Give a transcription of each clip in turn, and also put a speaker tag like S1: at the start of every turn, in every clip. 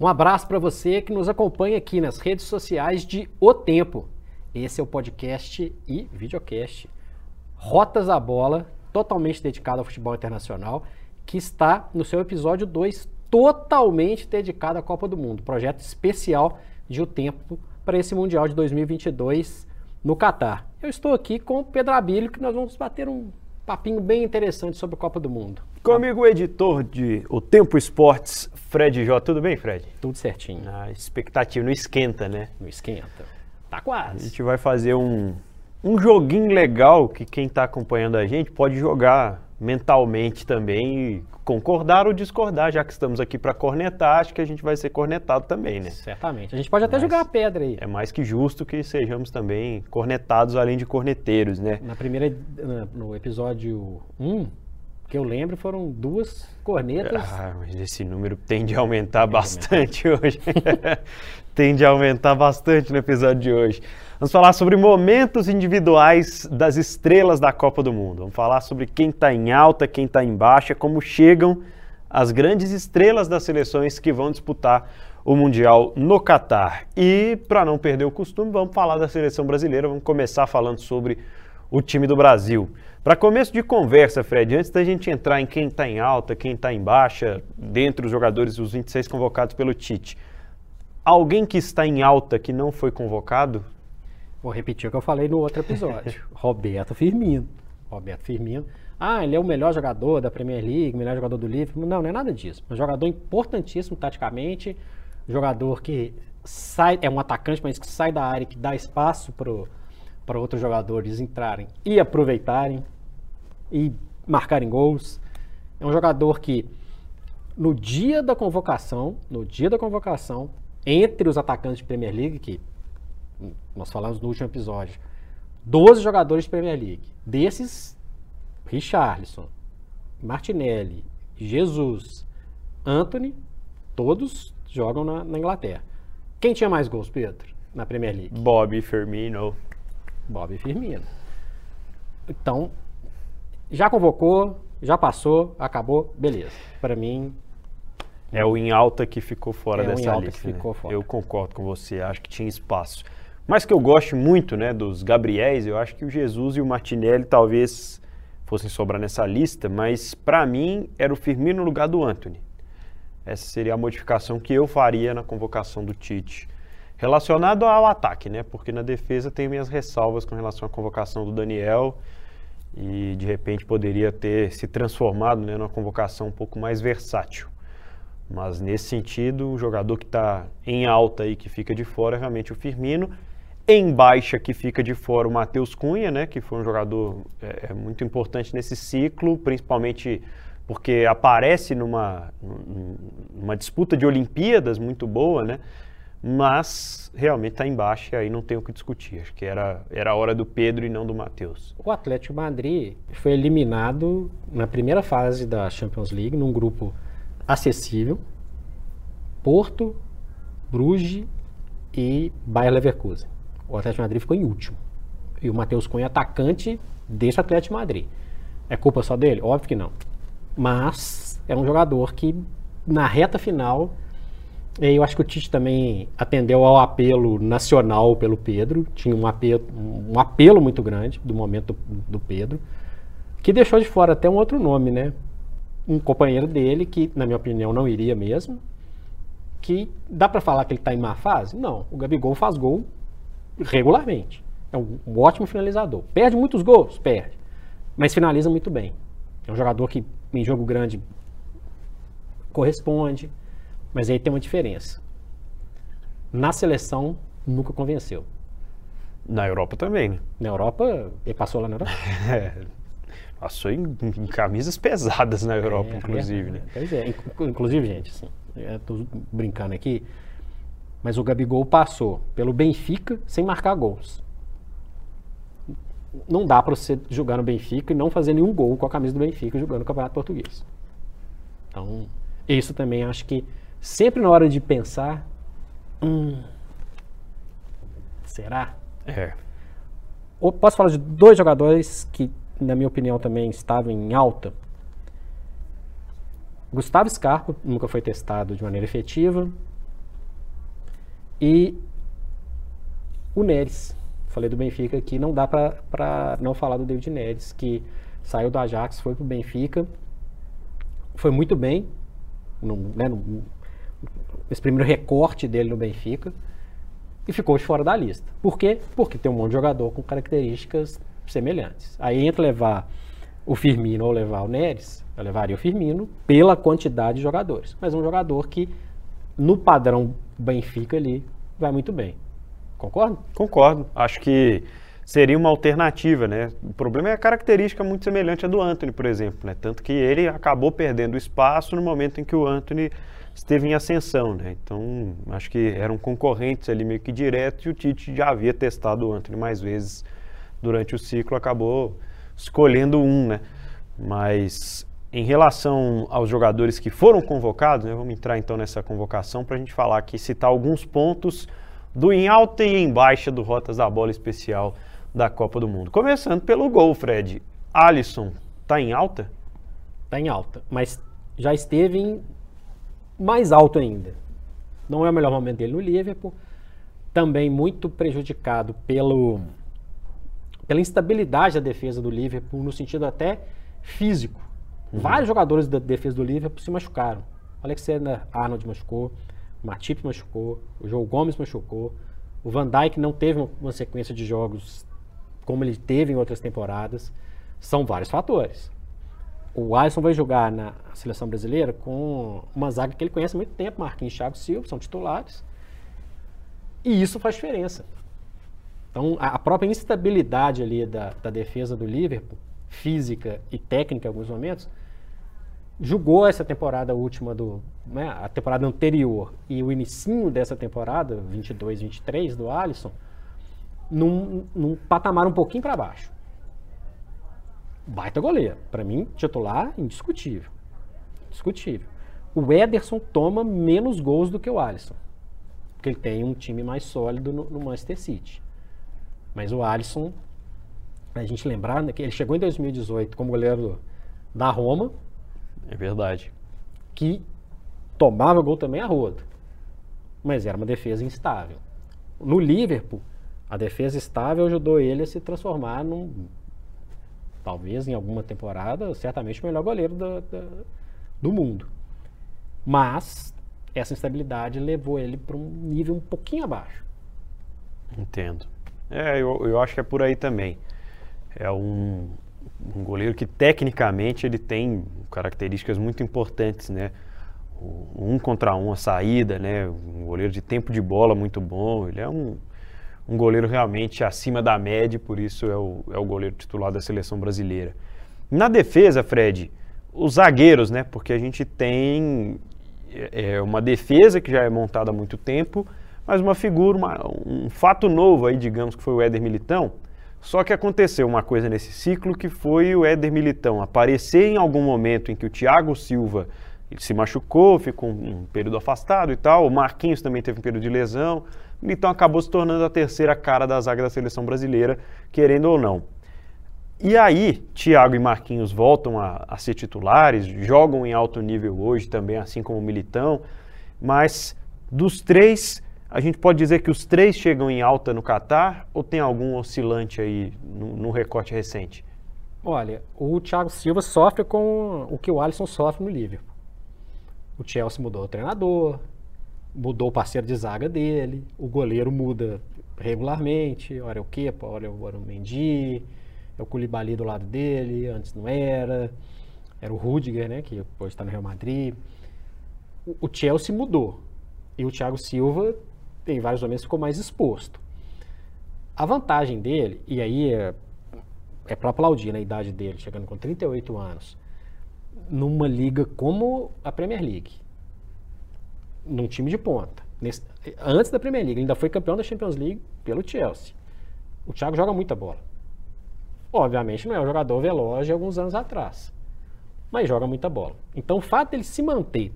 S1: Um abraço para você que nos acompanha aqui nas redes sociais de O Tempo. Esse é o podcast e videocast Rotas à Bola, totalmente dedicado ao futebol internacional, que está no seu episódio 2, totalmente dedicado à Copa do Mundo, projeto especial de O Tempo para esse Mundial de 2022 no Catar. Eu estou aqui com o Pedro Abílio, que nós vamos bater um papinho bem interessante sobre a Copa do Mundo.
S2: Comigo o editor de O Tempo Esportes, Fred J. Tudo bem, Fred?
S1: Tudo certinho.
S2: A expectativa não esquenta, né?
S1: Não esquenta. Tá
S2: A
S1: quase.
S2: gente vai fazer um, um joguinho legal que quem está acompanhando a gente pode jogar mentalmente também e concordar ou discordar, já que estamos aqui para cornetar, acho que a gente vai ser cornetado também, né?
S1: Certamente. A gente pode até
S2: Mas-
S1: jogar a pedra aí.
S2: É mais que justo que sejamos também cornetados além de corneteiros, né?
S1: Na primeira, no episódio 1, que eu lembro, foram duas cornetas.
S2: Ah, mas esse número tende a aumentar bastante hoje. tende a aumentar bastante no episódio de hoje. Vamos falar sobre momentos individuais das estrelas da Copa do Mundo. Vamos falar sobre quem está em alta, quem está em baixa, como chegam as grandes estrelas das seleções que vão disputar o Mundial no Catar. E, para não perder o costume, vamos falar da seleção brasileira. Vamos começar falando sobre o time do Brasil. Para começo de conversa, Fred, antes da gente entrar em quem está em alta, quem está em baixa, dentre os jogadores, os 26 convocados pelo Tite, alguém que está em alta que não foi convocado?
S1: Vou repetir o que eu falei no outro episódio. Roberto Firmino. Roberto Firmino. Ah, ele é o melhor jogador da Premier League, melhor jogador do Liverpool. Não, não é nada disso. É um jogador importantíssimo taticamente, jogador que sai, é um atacante, mas que sai da área, que dá espaço para outros jogadores entrarem e aproveitarem e marcarem gols. É um jogador que no dia da convocação, no dia da convocação, entre os atacantes de Premier League, que nós falamos no último episódio, 12 jogadores de Premier League. Desses, Richarlison, Martinelli, Jesus, Anthony, todos jogam na, na Inglaterra. Quem tinha mais gols, Pedro, na Premier League?
S2: Bob Firmino.
S1: Bob Firmino. Então, já convocou, já passou, acabou, beleza. Para mim,
S2: É o em alta que ficou fora
S1: É
S2: dessa lista.
S1: que ficou
S2: né?
S1: fora.
S2: Eu concordo com você, acho que tinha espaço. Mas que eu gosto muito né, dos Gabriéis, eu acho que o Jesus e o Martinelli talvez fossem sobrar nessa lista, mas para mim era o Firmino no lugar do Anthony. Essa seria a modificação que eu faria na convocação do Tite. Relacionado ao ataque, né? Porque na defesa tem minhas ressalvas com relação à convocação do Daniel e de repente poderia ter se transformado né, numa convocação um pouco mais versátil. Mas nesse sentido, o jogador que está em alta e que fica de fora é realmente o Firmino. Em baixa que fica de fora o Matheus Cunha, né, que foi um jogador é, é muito importante nesse ciclo, principalmente porque aparece numa, num- numa disputa de Olimpíadas muito boa, né? Mas realmente está em baixa e aí não tem o que discutir. Acho que era, era a hora do Pedro e não do Matheus.
S1: o Atlético Madrid foi eliminado na primeira fase da Champions League, num grupo acessível. Porto, Bruges e Bayer Leverkusen. O Atlético Madrid ficou em último. E o Matheus Cunha atacante desse Atlético Madrid. É culpa só dele? Óbvio que não. Mas é um jogador que, na reta final, eu acho que o Tite também atendeu ao apelo nacional pelo Pedro. Tinha um apelo, um apelo muito grande do momento do, do Pedro, que deixou de fora até um outro nome, né? Um companheiro dele, que, na minha opinião, não iria mesmo. Que dá pra falar que ele tá em má fase? Não. O Gabigol faz gol regularmente. É um, um ótimo finalizador. Perde muitos gols? Perde. Mas finaliza muito bem. É um jogador que, em jogo grande, corresponde. Mas aí tem uma diferença. Na seleção, nunca convenceu.
S2: Na Europa também, né?
S1: Na Europa, ele passou lá na Europa.
S2: É, passou em, em camisas pesadas na Europa,
S1: É,
S2: inclusive,
S1: é,
S2: né?
S1: Pois é, Inclu- inclusive, gente, assim, tô brincando aqui, mas o Gabigol passou pelo Benfica sem marcar gols. Não dá pra você jogar no Benfica e não fazer nenhum gol com a camisa do Benfica jogando no Campeonato Português. Então, isso também acho que sempre na hora de pensar, hum, será?
S2: É.
S1: Ou posso falar de dois jogadores que, na minha opinião, também estavam em alta. Gustavo Scarpa nunca foi testado de maneira efetiva. E o Neres. Falei do Benfica aqui, não dá para não falar do David Neres, que saiu do Ajax, foi pro Benfica, foi muito bem, no, né, no, esse primeiro recorte dele no Benfica, e ficou de fora da lista. Por quê? Porque tem um monte de jogador com características semelhantes. Aí entra levar o Firmino ou levar o Neres, eu levaria o Firmino pela quantidade de jogadores. Mas um jogador que, no padrão Benfica ali, vai muito bem. Concorda?
S2: Concordo. Acho que seria uma alternativa, né? O problema é a característica muito semelhante à do Anthony, por exemplo, né? Tanto que ele acabou perdendo espaço no momento em que o Anthony esteve em ascensão, né? Então, acho que eram concorrentes ali meio que direto e o Tite já havia testado o Anthony mais vezes durante o ciclo, acabou escolhendo um, né? Mas em relação aos jogadores que foram convocados, né, vamos entrar então nessa convocação para a gente falar aqui, citar alguns pontos do em alta e em baixa do Rotas da Bola Especial da Copa do Mundo. Começando pelo gol, Fred. Alisson, tá em alta?
S1: Tá em alta, mas já esteve em mais alto ainda. Não é o melhor momento dele no Liverpool. Também muito prejudicado pelo, pela instabilidade da defesa do Liverpool, no sentido até físico. Uhum. Vários jogadores da defesa do Liverpool se machucaram. Alexander Arnold machucou, Matip machucou, o João Gomes machucou, o Van Dijk não teve uma sequência de jogos como ele teve em outras temporadas. São vários fatores. O Alisson vai jogar na seleção brasileira com uma zaga que ele conhece há muito tempo, Marquinhos Thiago Silva, são titulares. E isso faz diferença. Então, a própria instabilidade ali da, da defesa do Liverpool, física e técnica em alguns momentos, julgou essa temporada última do, né, a temporada anterior e o inicinho dessa temporada, 22, 23 do Alisson, num, num patamar um pouquinho para baixo. Baita goleiro, para mim titular indiscutível. Discutível. O Ederson toma menos gols do que o Alisson, porque ele tem um time mais sólido no, no Manchester City. Mas o Alisson, a gente lembrar né, que ele chegou em 2018 como goleiro da Roma,
S2: é verdade.
S1: Que tomava gol também a rodo. Mas era uma defesa instável. No Liverpool, a defesa estável ajudou ele a se transformar num, talvez em alguma temporada, certamente o melhor goleiro do, do, do mundo. Mas essa instabilidade levou ele para um nível um pouquinho abaixo.
S2: Entendo. É, eu, eu acho que é por aí também. É um, um goleiro que tecnicamente ele tem características muito importantes, né? um contra um, a saída, né? Um goleiro de tempo de bola muito bom. Ele é um, um goleiro realmente acima da média, por isso é o, é o goleiro titular da seleção brasileira. Na defesa, Fred, os zagueiros, né? Porque a gente tem é, é uma defesa que já é montada há muito tempo, mas uma figura, uma, um fato novo aí, digamos, que foi o Éder Militão. Só que aconteceu uma coisa nesse ciclo que foi o Éder Militão aparecer em algum momento em que o Thiago Silva se machucou, ficou um período afastado e tal. O Marquinhos também teve um período de lesão. Então acabou se tornando a terceira cara da zaga da seleção brasileira, querendo ou não. E aí, Thiago e Marquinhos voltam a, a, ser titulares, jogam em alto nível hoje também, assim como o Militão. Mas dos três, a gente pode dizer que os três chegam em alta no Catar ou tem algum oscilante aí no, no recorte recente?
S1: Olha, o Thiago Silva sofre com o que o Alisson sofre no Liverpool. O Chelsea mudou o treinador, mudou o parceiro de zaga dele, o goleiro muda regularmente, hora é o Kepa, hora é o Mendy, é o Koulibaly do lado dele, antes não era, era o Rudiger, né, que depois está no Real Madrid. O, o Chelsea mudou e o Thiago Silva em vários momentos ficou mais exposto. A vantagem dele, e aí é, é para aplaudir na né, idade dele, chegando com 38 anos, numa liga como a Premier League, num time de ponta. Nesse, antes da Premier League, ele ainda foi campeão da Champions League pelo Chelsea. O Thiago joga muita bola. Obviamente não é um jogador veloz de alguns anos atrás, mas joga muita bola. Então o fato dele se manter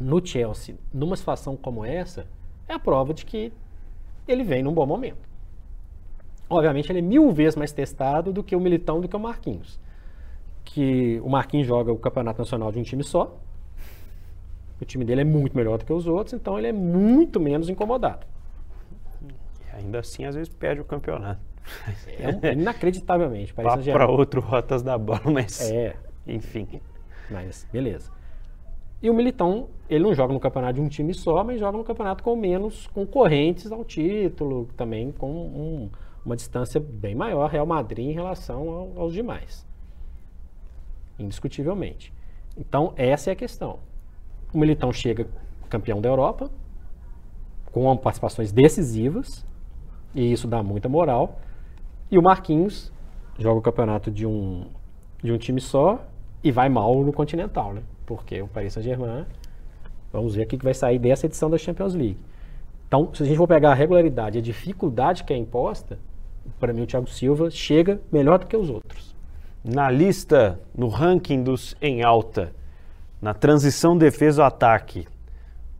S1: no Chelsea numa situação como essa é a prova de que ele vem num bom momento. Obviamente ele é mil vezes mais testado do que o Militão, do que o Marquinhos que o Marquinhos joga o campeonato nacional de um time só, O time dele é muito melhor do que os outros, então ele é muito menos incomodado.
S2: E ainda assim, às vezes perde o campeonato.
S1: É, inacreditavelmente.
S2: Para outro Rotas da Bola, mas.
S1: É.
S2: Enfim.
S1: Mas, beleza. E o Militão, ele não joga no campeonato de um time só, mas joga no campeonato com menos concorrentes ao título, também com um, uma distância bem maior, Real Madrid, em relação ao, aos demais. Indiscutivelmente. Então, essa é a questão. O Militão chega campeão da Europa, com participações decisivas, e isso dá muita moral. E o Marquinhos joga o campeonato de um, de um time só e vai mal no Continental, né? Porque o Paris Saint-Germain, vamos ver o que vai sair dessa edição da Champions League. Então, se a gente for pegar a regularidade e a dificuldade que é imposta, para mim o Thiago Silva chega melhor do que os outros.
S2: Na lista, no ranking dos em alta, na transição defesa-ataque,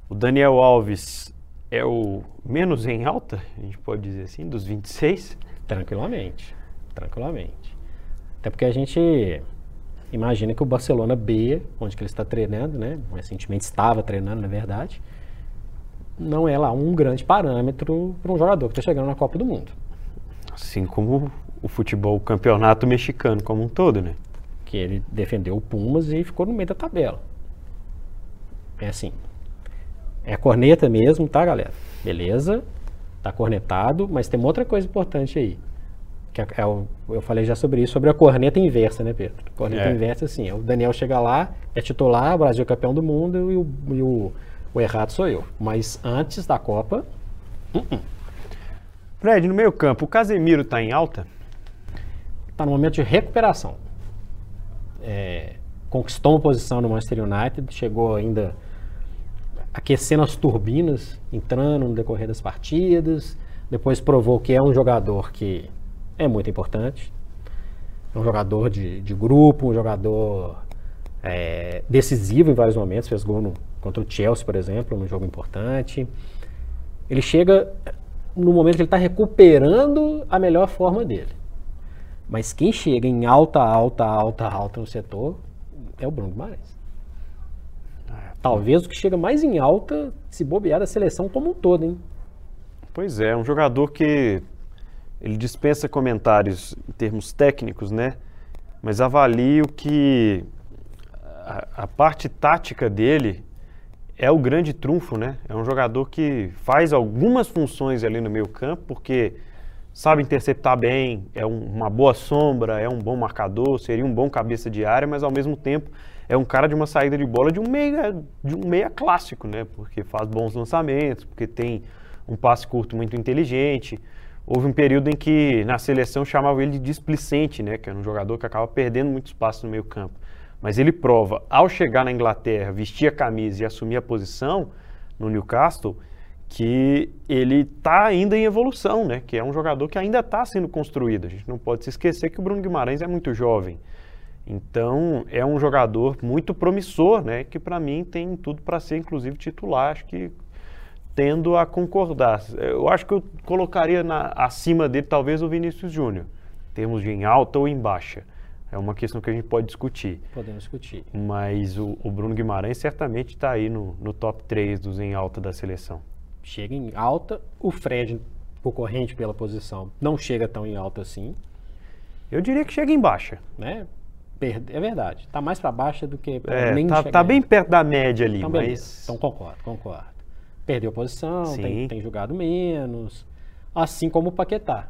S2: o Daniel Alves é o menos em alta, a gente pode dizer assim, dos 26?
S1: Tranquilamente, tranquilamente. Até porque a gente imagina que o Barcelona B, onde que ele está treinando, né, recentemente estava treinando, na verdade, não é lá um grande parâmetro para um jogador que está chegando na Copa do Mundo.
S2: Assim como o futebol, o campeonato mexicano como um todo, né?
S1: Que ele defendeu o Pumas e ficou no meio da tabela. É assim. É a corneta mesmo, tá, galera? Beleza, tá cornetado, mas tem uma outra coisa importante aí. Que é, é eu falei já sobre isso, sobre a corneta inversa, né, Pedro? Corneta é. inversa, assim, é o Daniel chega lá, é titular, o Brasil é campeão do mundo e o, e o, o errado sou eu. Mas antes da Copa, uh -uh.
S2: Fred, no meio campo, o Casemiro está em alta?
S1: Está no momento de recuperação. É, conquistou uma posição no Manchester United, chegou ainda aquecendo as turbinas, entrando no decorrer das partidas. Depois provou que é um jogador que é muito importante. É um jogador de, de grupo, um jogador é, decisivo em vários momentos. Fez gol no, contra o Chelsea, por exemplo, num jogo importante. Ele chega no momento que ele está recuperando a melhor forma dele. Mas quem chega em alta, alta, alta, alta no setor é o Bruno Guimarães. Talvez o que chega mais em alta, se bobear da seleção como um todo, hein?
S2: Pois é, um jogador que ele dispensa comentários em termos técnicos, né? Mas avalio que a, a, parte tática dele é o grande trunfo, né? É um jogador que faz algumas funções ali no meio campo, porque sabe interceptar bem, é um, uma boa sombra, é um bom marcador, seria um bom cabeça de área, mas ao mesmo tempo é um cara de uma saída de bola de um meia, de um meia clássico, né? Porque faz bons lançamentos, porque tem um passe curto muito inteligente. Houve um período em que na seleção chamava ele de displicente, né? Que era um jogador que acaba perdendo muito espaço no meio campo. Mas ele prova, ao chegar na Inglaterra, vestir a camisa e assumir a posição no Newcastle, que ele está ainda em evolução, né? Que é um jogador que ainda está sendo construído. A gente não pode se esquecer que o Bruno Guimarães é muito jovem. Então, é um jogador muito promissor, né? Que para mim tem tudo para ser, inclusive, titular. Acho que tendo a concordar. Eu acho que eu colocaria na, acima dele, talvez, o Vinícius Júnior, em termos de em alta ou em baixa. É uma questão que a gente pode discutir.
S1: Podemos discutir.
S2: Mas o, o Bruno Guimarães certamente está aí no, no top 3 dos em alta da seleção.
S1: Chega em alta. O Fred, concorrente pela posição, não chega tão em alta assim.
S2: Eu diria que chega em baixa.
S1: Né? É verdade. Está mais para baixo do que
S2: é, nem tá, tá bem perto da média ali, então, mas...
S1: Então concordo, concordo. Perdeu posição, tem, tem, jogado menos, assim como o Paquetá.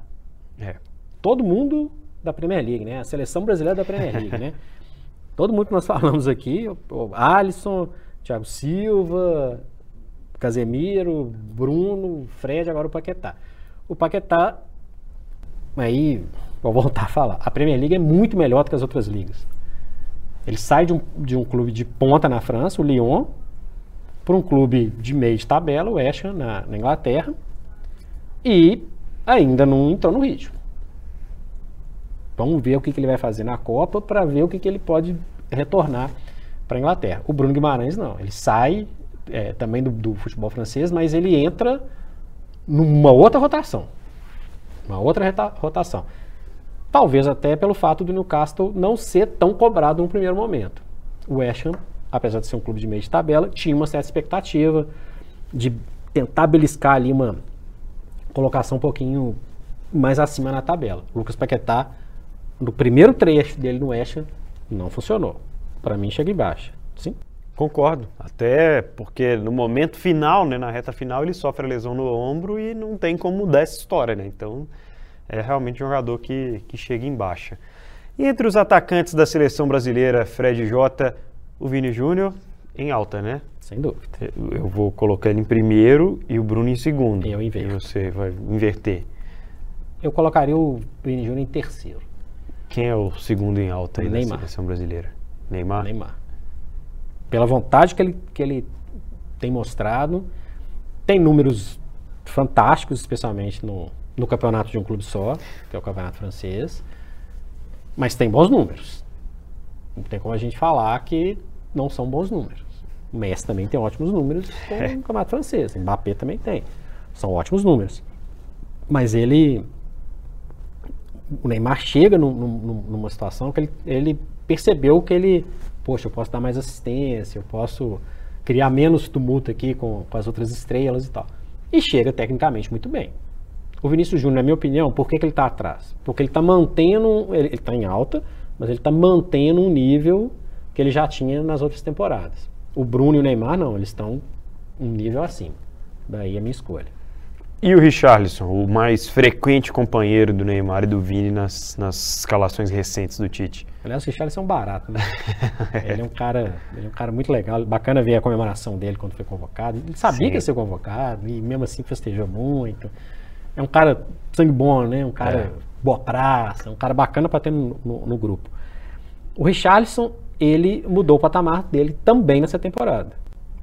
S2: É.
S1: Todo mundo da Premier League, né? A seleção brasileira da Premier League, né? Todo mundo que nós falamos aqui, o Alisson, Thiago Silva, Casemiro, Bruno, Fred, agora o Paquetá. O Paquetá, aí Vou voltar a falar. A Premier League é muito melhor do que as outras ligas. Ele sai de um, de um clube de ponta na França, o Lyon, para um clube de meio de tabela, o West Ham, na, na Inglaterra, e ainda não entrou no ritmo. Vamos ver o que, que ele vai fazer na Copa para ver o que, que ele pode retornar para a Inglaterra. O Bruno Guimarães não, ele sai é, também do, do futebol francês, mas ele entra numa outra rotação. Uma outra rotação. Talvez até pelo fato do Newcastle não ser tão cobrado no primeiro momento. O West Ham apesar de ser um clube de meio de tabela, tinha uma certa expectativa de tentar beliscar ali uma colocação um pouquinho mais acima na tabela. O Lucas Paquetá, no primeiro trecho dele no West, não funcionou. Para mim, chega embaixo. Sim?
S2: Concordo. Até porque no momento final, né, na reta final, ele sofre a lesão no ombro e não tem como mudar essa história, né? Então, é realmente um jogador que, que chega em baixa. E entre os atacantes da seleção brasileira, Fred Jota, o Vini Júnior, em alta, né?
S1: Sem dúvida.
S2: Eu vou colocar ele em primeiro e o Bruno em segundo.
S1: Eu inverto.
S2: E você vai inverter.
S1: Eu colocaria o Vini Júnior em terceiro.
S2: Quem é o segundo em alta aí
S1: Neymar.
S2: da seleção brasileira? Neymar?
S1: Neymar. Pela vontade que ele, que ele tem mostrado, tem números fantásticos, especialmente no, no campeonato de um clube só, que é o campeonato francês, mas tem bons números. Não tem como a gente falar que não são bons números. O Messi também tem ótimos números com o campeonato francês. O Mbappé também tem. São ótimos números. Mas ele. O Neymar chega num- num- numa situação que ele, ele percebeu que ele. Poxa, eu posso dar mais assistência, eu posso criar menos tumulto aqui com, com as outras estrelas e tal. E chega tecnicamente muito bem. O Vinícius Júnior, na minha opinião, por que, que ele está atrás? Porque ele está mantendo, ele está em alta, mas ele está mantendo um nível que ele já tinha nas outras temporadas. O Bruno e o Neymar, não, eles estão um nível acima. Daí a minha escolha.
S2: E o Richarlison, o mais frequente companheiro do Neymar e do Vini nas, nas escalações recentes do Tite.
S1: Aliás, o Richarlison é um barato, né? ele é um cara, ele é um cara muito legal, bacana ver a comemoração dele quando foi convocado. Ele sabia
S2: Sim.
S1: que ia ser convocado e mesmo assim festejou muito. É um cara sangue bom, né? Um cara
S2: É.
S1: boa praça, um cara bacana para ter no, no- no grupo. O Richarlison, ele mudou o patamar dele também nessa temporada.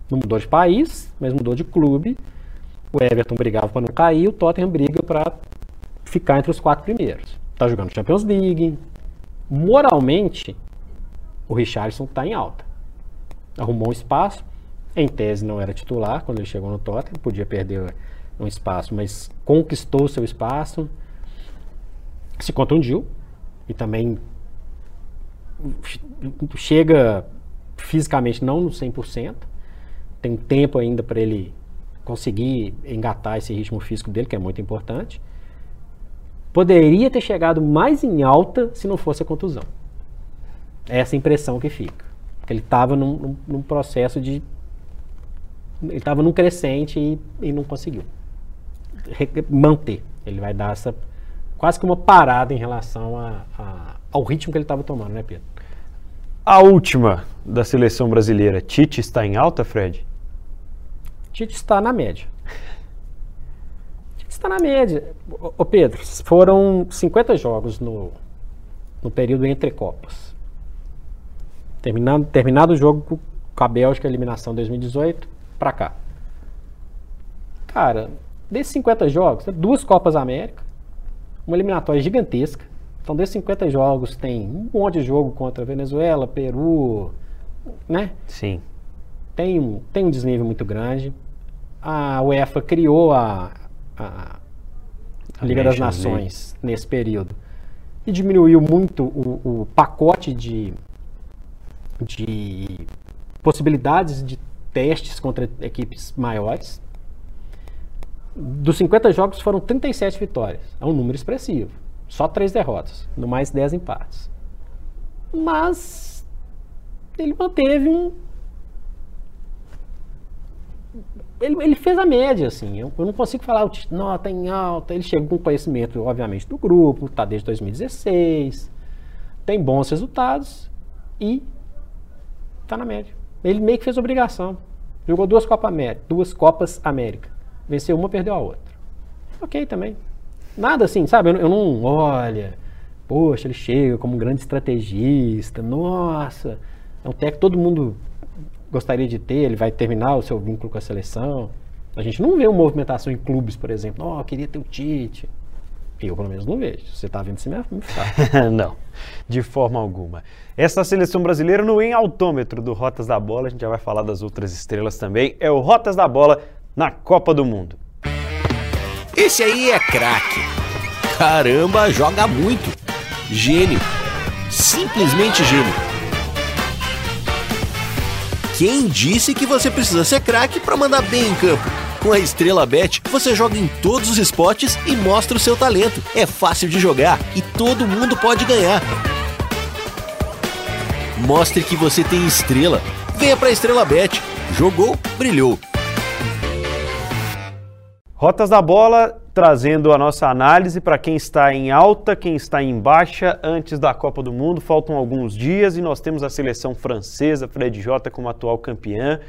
S1: Não mudou de país, mas mudou de clube. O Everton brigava para não cair, o Tottenham briga para ficar entre os quatro primeiros. Tá jogando Champions League. Moralmente, o Richarlison está em alta. Arrumou um espaço. Em tese não era titular quando ele chegou no Tottenham, podia perder um espaço, mas conquistou seu espaço. Se contundiu e também chega fisicamente não no 100%. Tem tempo ainda para ele conseguir engatar esse ritmo físico dele, que é muito importante. Poderia ter chegado mais em alta se não fosse a contusão. É essa impressão que fica. Porque ele estava num, num- num processo de. Ele estava num crescente e, e não conseguiu re- manter. Ele vai dar essa. quase que uma parada em relação a- a- ao ritmo que ele estava tomando, né, Pedro?
S2: A última da seleção brasileira, Tite está em alta, Fred?
S1: Tite está na média. Está na média. Ô, Pedro, foram 50 jogos no, no período entre Copas. Terminado, terminado o jogo com- a Bélgica, a eliminação 2018, pra cá. Cara, desses 50 jogos, né, duas Copas América, uma eliminatória gigantesca. Então, desses 50 jogos, tem um monte de jogo contra Venezuela, Peru, né?
S2: Sim.
S1: tem tem um desnível muito grande. A UEFA criou a, a
S2: A
S1: Liga das. Nações nesse período e diminuiu muito o, o pacote de, de possibilidades de testes contra equipes maiores. Dos 50 jogos foram 37 vitórias. É um número expressivo. Só três derrotas, no mais 10 empates. Mas ele manteve um, ele, ele fez a média, assim. Eu, eu não consigo falar, tá em alta. Ele chega com conhecimento, obviamente, do grupo, tá desde 2016, tem bons resultados e tá na média. Ele meio que fez obrigação. Jogou duas Copas América, duas Copas América. Venceu uma, perdeu a outra. Ok também. Nada assim, sabe? Eu, eu não, olha, poxa, ele chega como um grande estrategista, nossa, é um técnico todo mundo gostaria de ter, ele vai terminar o seu vínculo com a seleção. A gente não vê uma movimentação em clubes, por exemplo, ó, eu queria ter o Tite. Eu, pelo menos, não vejo. Se você tá vendo, você me fala.
S2: Não, de forma alguma. Essa seleção brasileira no em altômetro do Rotas da Bola, a gente já vai falar das outras estrelas também, é o Rotas da Bola na Copa do Mundo.
S3: Esse aí é craque. Caramba, joga muito. Gênio. Simplesmente gênio. Quem disse que você precisa ser craque para mandar bem em campo? Com a Estrela Bet, você joga em todos os esportes e mostra o seu talento. É fácil de jogar e todo mundo pode ganhar. Mostre que você tem estrela. Venha para Estrela Bet. Jogou, brilhou.
S2: Rotas da Bola trazendo a nossa análise para quem está em alta, quem está em baixa antes da Copa do Mundo. Faltam alguns dias e nós temos a seleção francesa, Fred Jota como atual campeã,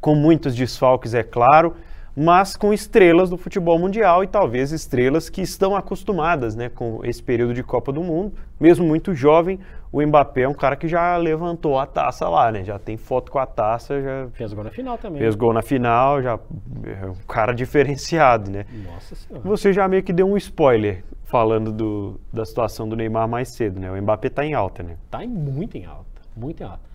S2: com muitos desfalques, é claro mas com estrelas do futebol mundial e talvez estrelas que estão acostumadas né, com esse período de Copa do Mundo. Mesmo muito jovem, o Mbappé é um cara que já levantou a taça lá, né? Já tem foto com a taça, já
S1: fez gol na final também.
S2: Fez gol na final, já é um cara diferenciado, né?
S1: Nossa Senhora.
S2: Você já meio que deu um spoiler falando do, da situação do Neymar mais cedo, né? O Mbappé está em alta, né?
S1: Está muito em alta, muito em alta.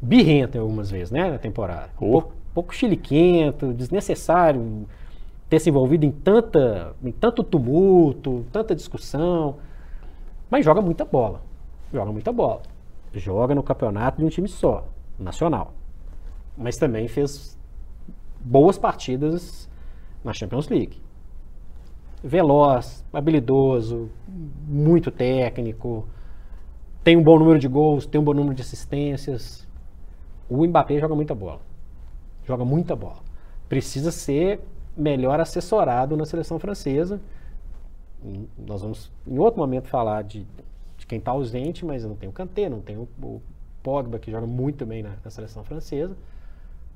S1: Birrenta algumas vezes, né, na temporada. Um pouco, pouco chiliquento, desnecessário ter se envolvido em, tanta, em tanto tumulto, tanta discussão. Mas joga muita bola. Joga muita bola. Joga no campeonato de um time só, nacional. Mas também fez boas partidas na Champions League. Veloz, habilidoso, muito técnico, tem um bom número de gols, tem um bom número de assistências. O Mbappé joga muita bola joga muita bola. Precisa ser melhor assessorado na seleção francesa. Nós vamos em outro momento falar de, quem está ausente, mas não tem o Kanté, não tem o, o Pogba, que joga muito bem na, na, seleção francesa,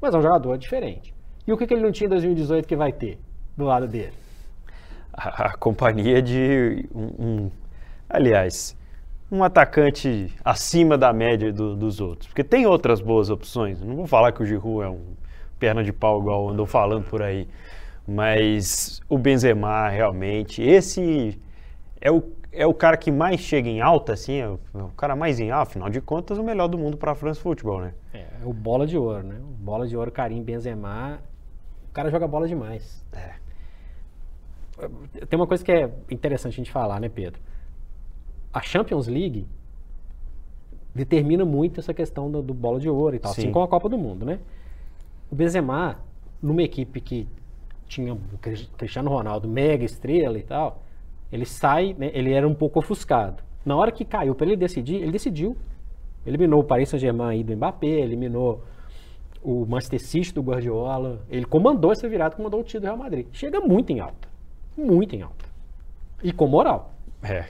S1: mas é um jogador diferente. E o que, que ele não tinha em 2018 que vai ter do lado dele?
S2: A, a companhia de um, um, aliás, um atacante acima da média do, dos outros, porque tem outras boas opções. Não vou falar que o Giroud é um perna de pau, igual andou falando por aí. Mas o Benzema, realmente, esse é o, é o cara que mais chega em alta, assim, é o, é o cara mais em alta, afinal de contas, o melhor do mundo para a França Futebol, né?
S1: É, é, o bola de ouro, né? O bola de ouro, Karim Benzema, o cara joga bola demais. É. Tem uma coisa que é interessante a gente falar, né, Pedro? A Champions League determina muito essa questão do, do bola de ouro e tal, assim Sim. assim como a Copa do Mundo, né? O Benzema, numa equipe que tinha o Cristiano Ronaldo, mega estrela e tal, ele sai, né, ele era um pouco ofuscado. Na hora que caiu para ele decidir, ele decidiu. Eliminou o Paris Saint-Germain aí do Mbappé, eliminou o Manchester City do Guardiola. Ele comandou essa virada, comandou o time do Real Madrid. Chega muito em alta. Muito em alta. E com moral.
S2: É,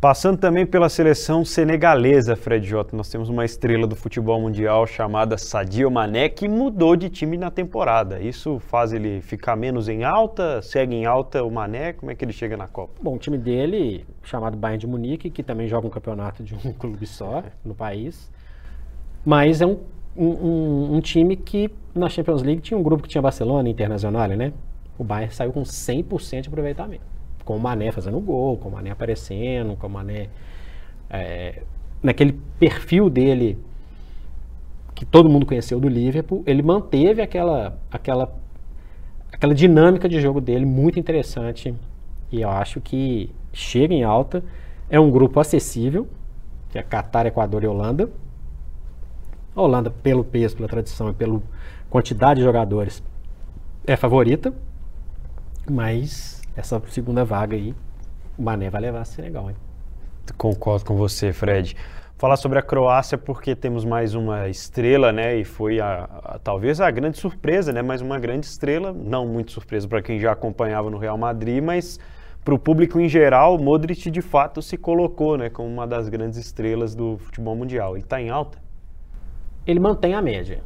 S2: Passando também pela seleção senegalesa, Fred Jota, nós temos uma estrela do futebol mundial chamada Sadio Mané que mudou de time na temporada. Isso faz ele ficar menos em alta? Segue em alta o Mané? Como é que ele chega na Copa?
S1: Bom, o time dele, chamado Bayern de Munique, que também joga um campeonato de um clube só no país, mas é um, um, um time que na Champions League tinha um grupo que tinha Barcelona Internacional, né? O Bayern saiu com 100% de aproveitamento com o Mané fazendo gol, com o Mané aparecendo, com o Mané é, naquele perfil dele que todo mundo conheceu do Liverpool, ele manteve aquela aquela aquela dinâmica de jogo dele muito interessante e eu acho que chega em alta, é um grupo acessível, que é Catar, Equador e Holanda. A Holanda, pelo peso, pela tradição e pela quantidade de jogadores, é favorita, mas essa segunda vaga aí, o Mané vai levar a Senegal. Hein?
S2: Concordo com você, Fred. Falar sobre a Croácia porque temos mais uma estrela, né? E foi a, a, talvez a grande surpresa, né? Mais uma grande estrela, não muito surpresa para quem já acompanhava no Real Madrid, mas para o público em geral, Modric de fato se colocou, né? Como uma das grandes estrelas do futebol mundial. Ele está em alta?
S1: Ele mantém a média.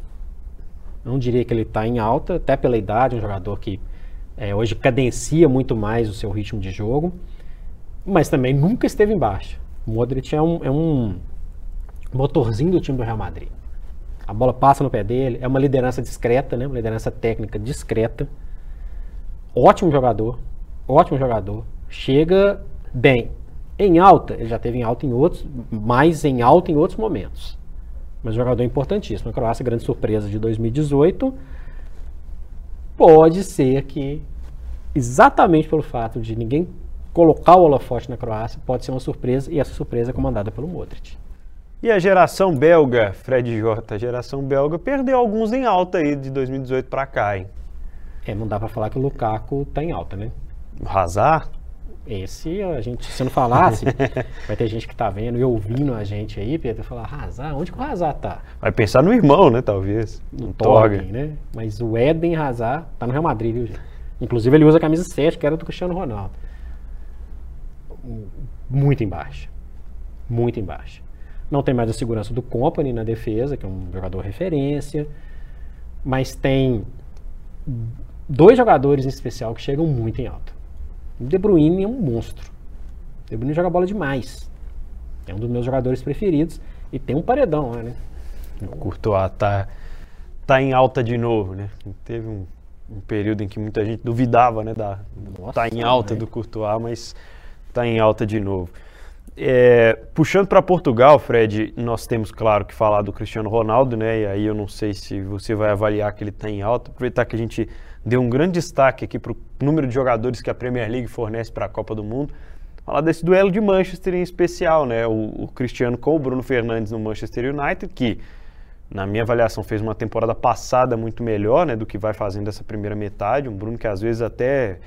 S1: Não diria que ele está em alta, até pela idade, um jogador que é, hoje cadencia muito mais o seu ritmo de jogo, mas também nunca esteve embaixo. O Modric é um, é um motorzinho do time do Real Madrid. A bola passa no pé dele, é uma liderança discreta, né? uma liderança técnica discreta. Ótimo jogador, ótimo jogador. Chega bem. Em alta, ele já teve em alta em outros, mais em alta em outros momentos. Mas jogador importantíssimo. A Croácia, grande surpresa de 2018 pode ser que, exatamente pelo fato de ninguém colocar o holofote na Croácia, pode ser uma surpresa, e essa surpresa é comandada pelo Modric.
S2: E a geração belga, Fred J, a geração belga perdeu alguns em alta aí de 2018 para cá, hein?
S1: É, não dá para falar que o Lukaku tá em alta, né?
S2: O Hazard?
S1: Esse, a gente, se não falasse, vai ter gente que tá vendo e ouvindo a gente aí, Pedro, falar, Hazard, onde que o Hazard tá?
S2: Vai pensar no irmão, né, talvez.
S1: No um Torgen, né? Mas o Eden Hazard tá no Real Madrid, viu, gente? Inclusive ele usa a camisa 7, que era do Cristiano Ronaldo. Muito embaixo. Muito embaixo. Não tem mais a segurança do Company na defesa, que é um jogador referência. Mas tem dois jogadores em especial que chegam muito em alta. O De Bruyne é um monstro. O De Bruyne joga bola demais. É um dos meus jogadores preferidos. E tem um paredão lá, né?
S2: O Courtois tá, tá em alta de novo, né? Teve um, um período em que muita gente duvidava, né? Da, Nossa, tá em alta né? do Courtois, mas tá em alta de novo. É, puxando para Portugal, Fred, nós temos, claro, que falar do Cristiano Ronaldo, né? E aí eu não sei se você vai avaliar que ele está em alta. Aproveitar que a gente deu um grande destaque aqui para o número de jogadores que a Premier League fornece para a Copa do Mundo. Falar desse duelo de Manchester em especial, né? O, o Cristiano com o Bruno Fernandes no Manchester United, que na minha avaliação fez uma temporada passada muito melhor, né? Do que vai fazendo essa primeira metade. Um Bruno que às vezes até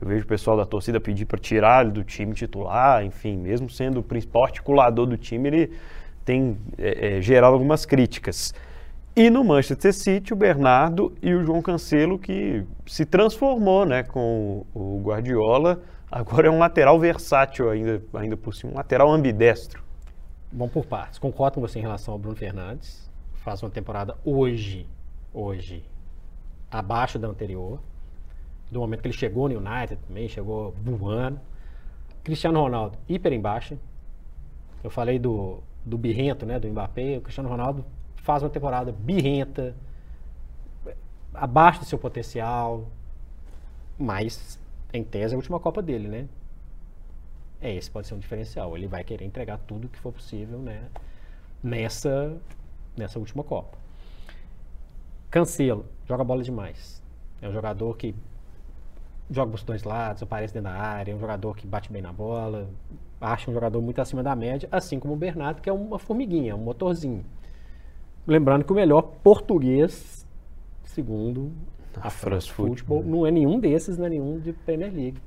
S2: eu vejo o pessoal da torcida pedir para tirar ele do time titular, enfim, mesmo sendo o principal articulador do time, ele tem é, é, gerado algumas críticas. E no Manchester City, o Bernardo e o João Cancelo, que se transformou né, com o Guardiola, agora é um lateral versátil ainda, ainda por cima, um lateral ambidestro.
S1: Bom por partes. Concordo com você em relação ao Bruno Fernandes. Faz uma temporada hoje, hoje, abaixo da anterior do momento que ele chegou no United também, chegou voando. Cristiano Ronaldo, hiper embaixo. Eu falei do, do birrento, né, do Mbappé. O Cristiano Ronaldo faz uma temporada birrenta, abaixo do seu potencial, mas em tese é a última Copa dele, né? É, esse pode ser um diferencial. Ele vai querer entregar tudo que for possível, né? Nessa, nessa última Copa. Cancelo, joga bola demais. É um jogador que joga dos dois lados, aparece dentro da área, é um jogador que bate bem na bola, acha um jogador muito acima da média, assim como o Bernardo, que é uma formiguinha, um motorzinho. Lembrando que o melhor português, segundo a France Football, não é nenhum desses, não é nenhum de Premier League.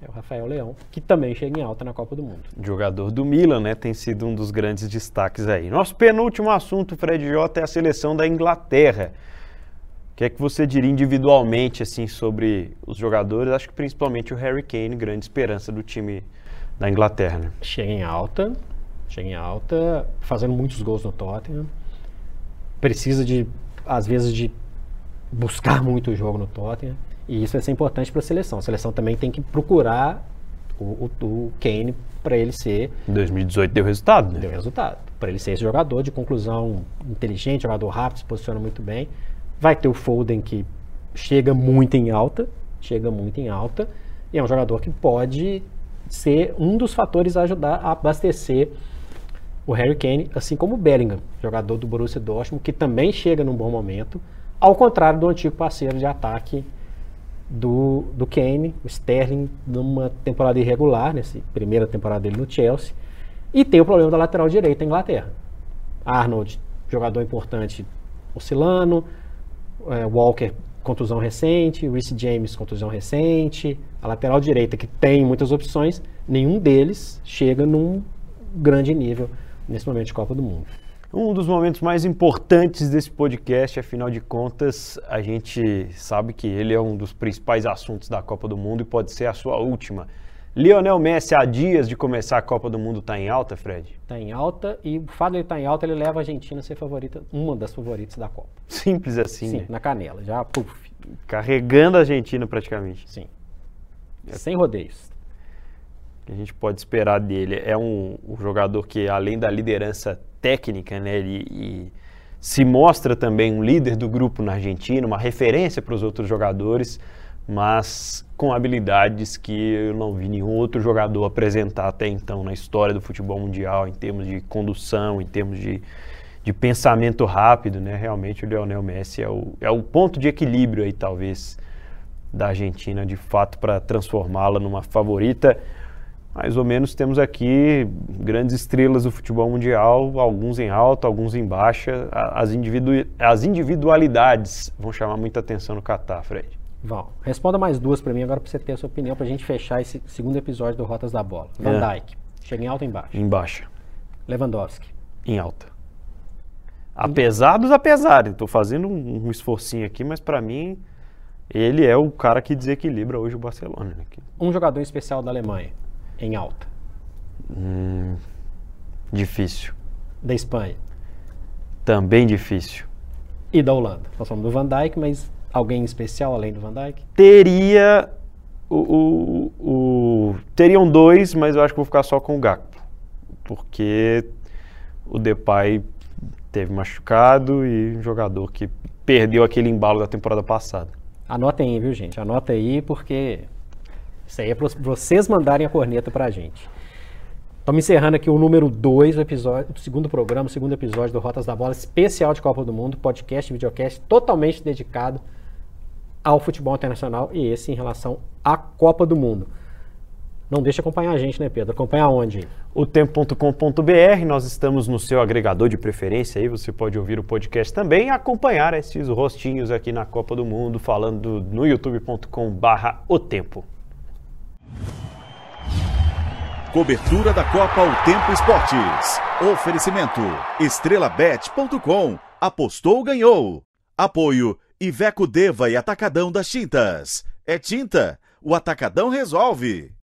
S1: É o Rafael Leão, que também chega em alta na Copa do Mundo.
S2: Jogador do Milan, né? Tem sido um dos grandes destaques aí. Nosso penúltimo assunto, Fred J, é a seleção da Inglaterra que é que você diria individualmente assim sobre os jogadores? Acho que principalmente o Harry Kane, grande esperança do time da Inglaterra. Né?
S1: Chega em alta, chega em alta, fazendo muitos gols no Tottenham. Precisa de, às vezes, de buscar muito o jogo no Tottenham. E isso vai ser importante para a seleção. A seleção também tem que procurar o, o, o Kane para ele ser.
S2: Em 2018 deu resultado, né?
S1: Deu resultado. Para ele ser esse jogador de conclusão inteligente, jogador rápido, se posiciona muito bem. Vai ter o Foden que chega muito em alta, chega muito em alta, e é um jogador que pode ser um dos fatores a ajudar a abastecer o Harry Kane, assim como o Bellingham, jogador do Borussia Dortmund, que também chega num bom momento, ao contrário do antigo parceiro de ataque do, do Kane, o Sterling, numa temporada irregular, nessa primeira temporada dele no Chelsea, e tem o problema da lateral direita da Inglaterra. Arnold, jogador importante, oscilando, é, Walker contusão recente, Reece James contusão recente, a lateral direita que tem muitas opções, nenhum deles chega num grande nível nesse momento de Copa do Mundo.
S2: Um dos momentos mais importantes desse podcast, afinal de contas, a gente sabe que ele é um dos principais assuntos da Copa do Mundo e pode ser a sua última. Lionel Messi, há dias de começar a Copa do Mundo, está em alta, Fred?
S1: Está em alta e o fato de ele estar tá em alta, ele leva a Argentina a ser favorita, uma das favoritas da Copa.
S2: Simples assim,
S1: Sim,
S2: né?
S1: na canela, já puf.
S2: Carregando a Argentina praticamente.
S1: Sim. É. Sem rodeios.
S2: Que a gente pode esperar dele é um, um jogador que, além da liderança técnica, né, ele, se mostra também um líder do grupo na Argentina, uma referência para os outros jogadores mas com habilidades que eu não vi nenhum outro jogador apresentar até então na história do futebol mundial, em termos de condução, em termos de, de pensamento rápido, né? Realmente o Lionel Messi é o, é o ponto de equilíbrio aí, talvez, da Argentina, de fato, para transformá-la numa favorita. Mais ou menos temos aqui grandes estrelas do futebol mundial, alguns em alta, alguns em baixa. As, individu as individualidades vão chamar muita atenção no Catar, Fred.
S1: Vão. Responda mais duas para mim agora para você ter a sua opinião para a gente fechar esse segundo episódio do Rotas da Bola. Van é. Dijk, chega em alta ou em baixa?
S2: Em baixa.
S1: Lewandowski.
S2: Em alta. Apesar dos apesares, estou fazendo um, um esforcinho aqui, mas para mim ele é o cara que desequilibra hoje o Barcelona. Né?
S1: Um jogador especial da Alemanha em alta?
S2: Hum, difícil.
S1: Da Espanha?
S2: Também difícil.
S1: E da Holanda? Nós falamos do Van Dijk, mas alguém especial além do Van Dijk?
S2: Teria o, o, o, teriam dois, mas eu acho que vou ficar só com o Gakpo, porque o Depay teve machucado e um jogador que perdeu aquele embalo da temporada passada.
S1: Anotem aí, viu, gente? Anota aí, porque isso aí é para vocês mandarem a corneta para a gente. Estamos encerrando aqui o número 2 do episódio, do segundo programa, segundo episódio do Rotas da Bola, especial de Copa do Mundo, podcast, videocast, totalmente dedicado ao futebol internacional e esse em relação à Copa do Mundo. Não deixe de acompanhar a gente, né, Pedro? Acompanha onde?
S2: O tempo.com.br, nós estamos no seu agregador de preferência aí, você pode ouvir o podcast também e acompanhar esses rostinhos aqui na Copa do Mundo, falando no youtube.com/barra o tempo.
S4: Cobertura da Copa O Tempo Esportes. Oferecimento estrelabet.com. Apostou, ganhou. Apoio Iveco Deva e Atacadão das Tintas. É tinta, o Atacadão resolve.